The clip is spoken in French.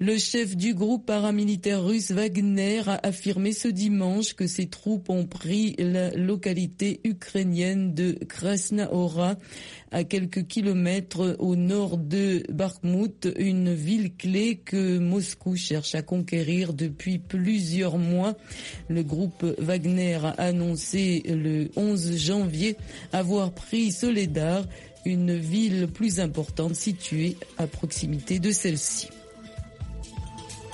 Le chef du groupe paramilitaire russe Wagner a affirmé ce dimanche que ses troupes ont pris la localité ukrainienne de Krasnaora à quelques kilomètres au nord de Bakhmut, une ville clé que Moscou cherche à conquérir depuis plusieurs mois. Le groupe Wagner a annoncé le 11 janvier avoir pris Soledar, une ville plus importante située à proximité de celle-ci.